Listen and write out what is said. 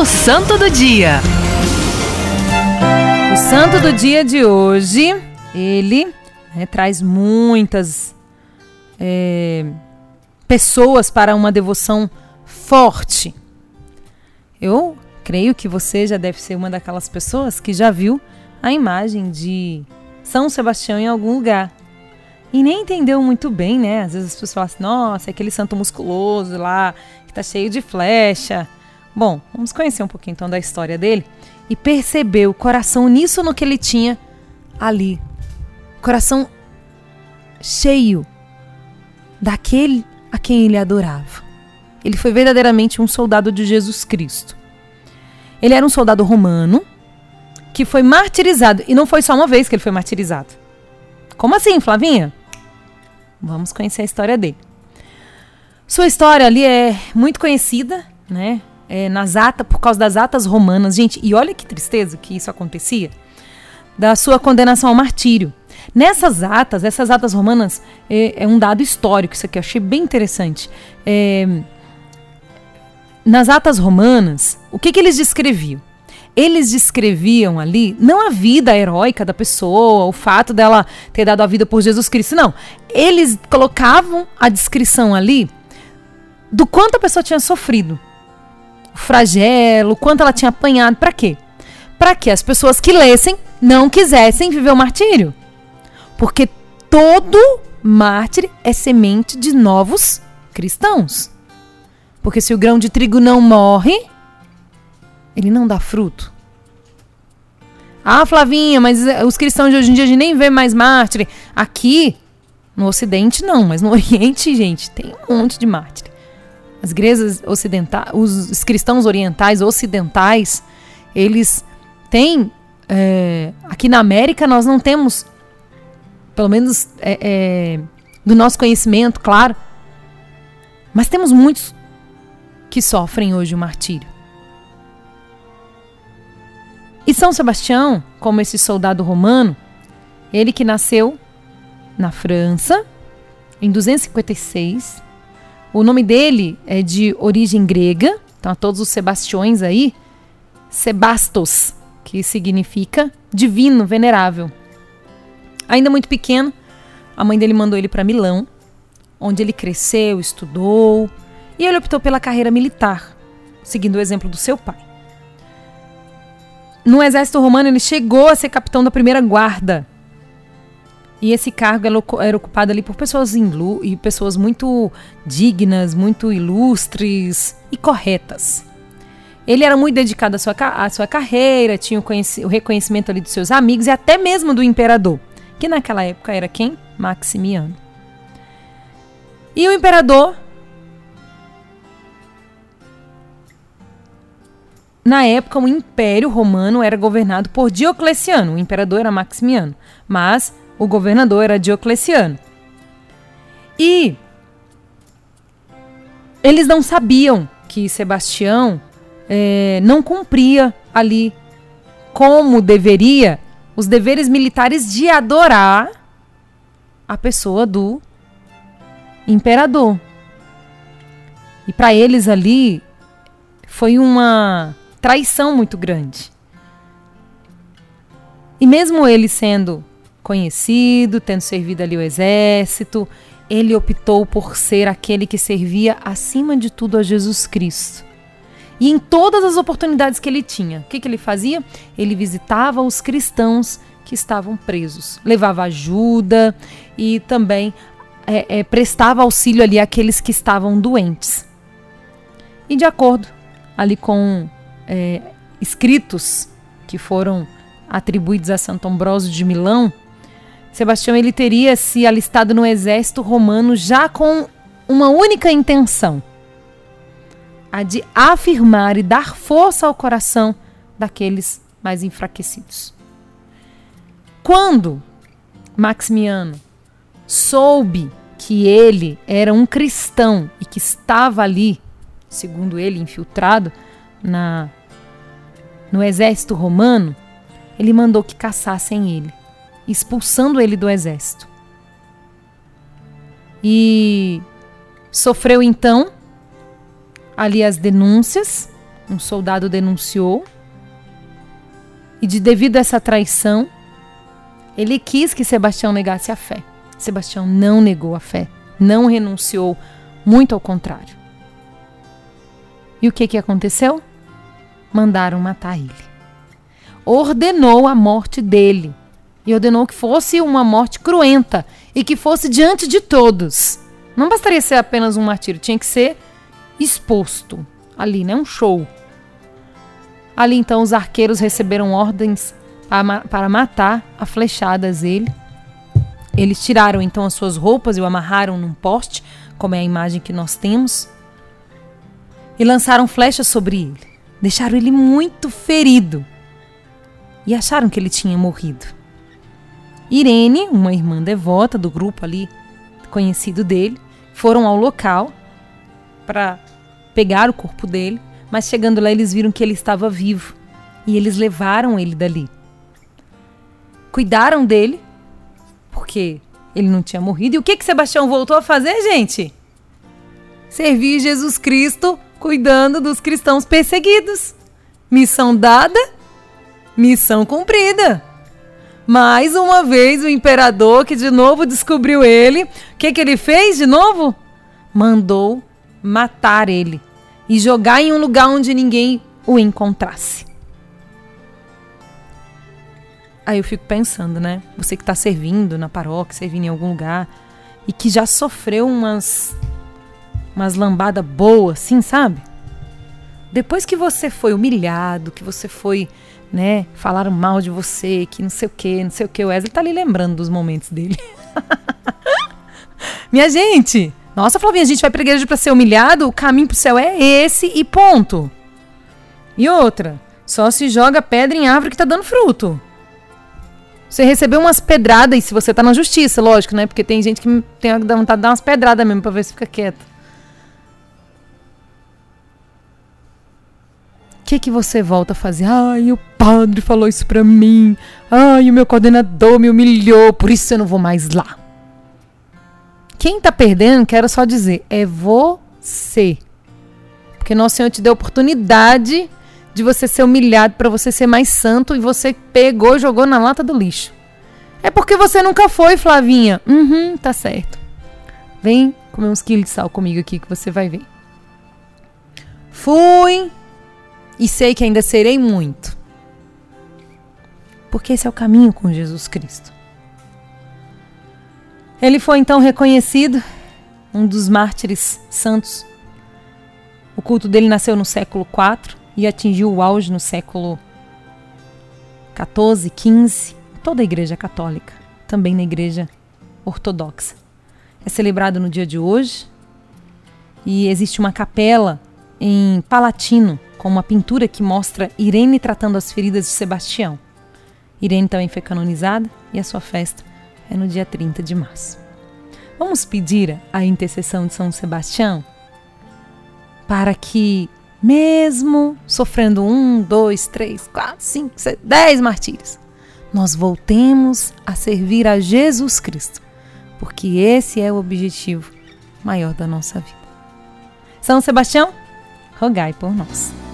O Santo do Dia. O Santo do Dia de hoje, ele né, traz muitas é, pessoas para uma devoção forte. Eu creio que você já deve ser uma daquelas pessoas que já viu a imagem de São Sebastião em algum lugar. E nem entendeu muito bem, né? Às vezes as pessoas falam assim: nossa, é aquele santo musculoso lá, que tá cheio de flecha. Bom, vamos conhecer um pouquinho então da história dele e perceber o coração nisso no que ele tinha ali. Coração cheio daquele a quem ele adorava. Ele foi verdadeiramente um soldado de Jesus Cristo. Ele era um soldado romano que foi martirizado. E não foi só uma vez que ele foi martirizado. Como assim, Flavinha? Vamos conhecer a história dele. Sua história ali é muito conhecida, né? É, nas atas, por causa das atas romanas. Gente, e olha que tristeza que isso acontecia, da sua condenação ao martírio. Nessas atas, essas atas romanas, é, é um dado histórico, isso aqui eu achei bem interessante. É, nas atas romanas, o que, que eles descreviam? Eles descreviam ali não a vida heróica da pessoa, o fato dela ter dado a vida por Jesus Cristo, não. Eles colocavam a descrição ali do quanto a pessoa tinha sofrido flagelo, quanto ela tinha apanhado. Para quê? Para que as pessoas que lessem não quisessem viver o martírio. Porque todo mártir é semente de novos cristãos. Porque se o grão de trigo não morre, ele não dá fruto. Ah, Flavinha, mas eh, os cristãos de hoje em dia a gente nem vê mais mártir. Aqui, no Ocidente, não, mas no Oriente, gente, tem um monte de mártir as igrejas ocidentais, os cristãos orientais ocidentais, eles têm é, aqui na América nós não temos, pelo menos é, é, do nosso conhecimento, claro, mas temos muitos que sofrem hoje o martírio. E São Sebastião, como esse soldado romano, ele que nasceu na França em 256 o nome dele é de origem grega, então a todos os Sebastiões aí, Sebastos, que significa divino, venerável. Ainda muito pequeno, a mãe dele mandou ele para Milão, onde ele cresceu, estudou, e ele optou pela carreira militar, seguindo o exemplo do seu pai. No exército romano, ele chegou a ser capitão da primeira guarda, e esse cargo era ocupado ali por pessoas e pessoas muito dignas, muito ilustres e corretas. Ele era muito dedicado à sua, à sua carreira, tinha o, o reconhecimento ali dos seus amigos e até mesmo do imperador, que naquela época era quem? Maximiano. E o imperador Na época, o Império Romano era governado por Diocleciano, o imperador era Maximiano, mas o governador era Diocleciano. E eles não sabiam que Sebastião é, não cumpria ali como deveria os deveres militares de adorar a pessoa do imperador. E para eles ali foi uma traição muito grande. E mesmo ele sendo conhecido, tendo servido ali o exército, ele optou por ser aquele que servia acima de tudo a Jesus Cristo. E em todas as oportunidades que ele tinha, o que, que ele fazia? Ele visitava os cristãos que estavam presos, levava ajuda e também é, é, prestava auxílio ali àqueles que estavam doentes. E de acordo ali com é, escritos que foram atribuídos a Santo Ambrósio de Milão, Sebastião ele teria se alistado no exército romano já com uma única intenção: a de afirmar e dar força ao coração daqueles mais enfraquecidos. Quando Maximiano soube que ele era um cristão e que estava ali, segundo ele, infiltrado na no exército romano, ele mandou que caçassem ele expulsando ele do exército. E sofreu então ali as denúncias um soldado denunciou. E de devido a essa traição, ele quis que Sebastião negasse a fé. Sebastião não negou a fé, não renunciou, muito ao contrário. E o que, que aconteceu? Mandaram matar ele. Ordenou a morte dele. E ordenou que fosse uma morte cruenta e que fosse diante de todos. Não bastaria ser apenas um martírio, tinha que ser exposto ali, né? Um show. Ali então os arqueiros receberam ordens para matar a flechadas ele. Eles tiraram então as suas roupas e o amarraram num poste, como é a imagem que nós temos, e lançaram flechas sobre ele. Deixaram ele muito ferido e acharam que ele tinha morrido. Irene, uma irmã devota do grupo ali conhecido dele, foram ao local para pegar o corpo dele, mas chegando lá eles viram que ele estava vivo e eles levaram ele dali. Cuidaram dele, porque ele não tinha morrido. E o que que Sebastião voltou a fazer, gente? Servir Jesus Cristo cuidando dos cristãos perseguidos. Missão dada, missão cumprida. Mais uma vez o imperador que de novo descobriu ele, o que, que ele fez de novo? Mandou matar ele e jogar em um lugar onde ninguém o encontrasse. Aí eu fico pensando, né? Você que está servindo na paróquia, servindo em algum lugar e que já sofreu umas umas lambadas boas, assim, sabe? Depois que você foi humilhado, que você foi né? Falaram mal de você, que não sei o que, não sei o que. O Wesley tá ali lembrando dos momentos dele. Minha gente, nossa, Flavinha, a gente vai pra igreja pra ser humilhado, o caminho pro céu é esse e ponto. E outra, só se joga pedra em árvore que tá dando fruto. Você recebeu umas pedradas, e se você tá na justiça, lógico, né? Porque tem gente que tem vontade de dar umas pedradas mesmo pra ver se fica quieto. Que que você volta a fazer? Ai, o padre falou isso pra mim. Ai, o meu coordenador me humilhou, por isso eu não vou mais lá. Quem tá perdendo, quero só dizer, é você. Porque Nosso Senhor te deu oportunidade de você ser humilhado para você ser mais santo e você pegou e jogou na lata do lixo. É porque você nunca foi, Flavinha. Uhum, tá certo. Vem comer uns quilos de sal comigo aqui que você vai ver. Fui, e sei que ainda serei muito. Porque esse é o caminho com Jesus Cristo. Ele foi então reconhecido, um dos mártires santos. O culto dele nasceu no século IV e atingiu o auge no século XIV, XV, toda a Igreja Católica, também na Igreja Ortodoxa. É celebrado no dia de hoje e existe uma capela em Palatino, com uma pintura que mostra Irene tratando as feridas de Sebastião. Irene também foi canonizada e a sua festa é no dia 30 de março. Vamos pedir a intercessão de São Sebastião para que, mesmo sofrendo um, dois, três, quatro, cinco, seis, dez martírios, nós voltemos a servir a Jesus Cristo, porque esse é o objetivo maior da nossa vida. São Sebastião, rogai por nós.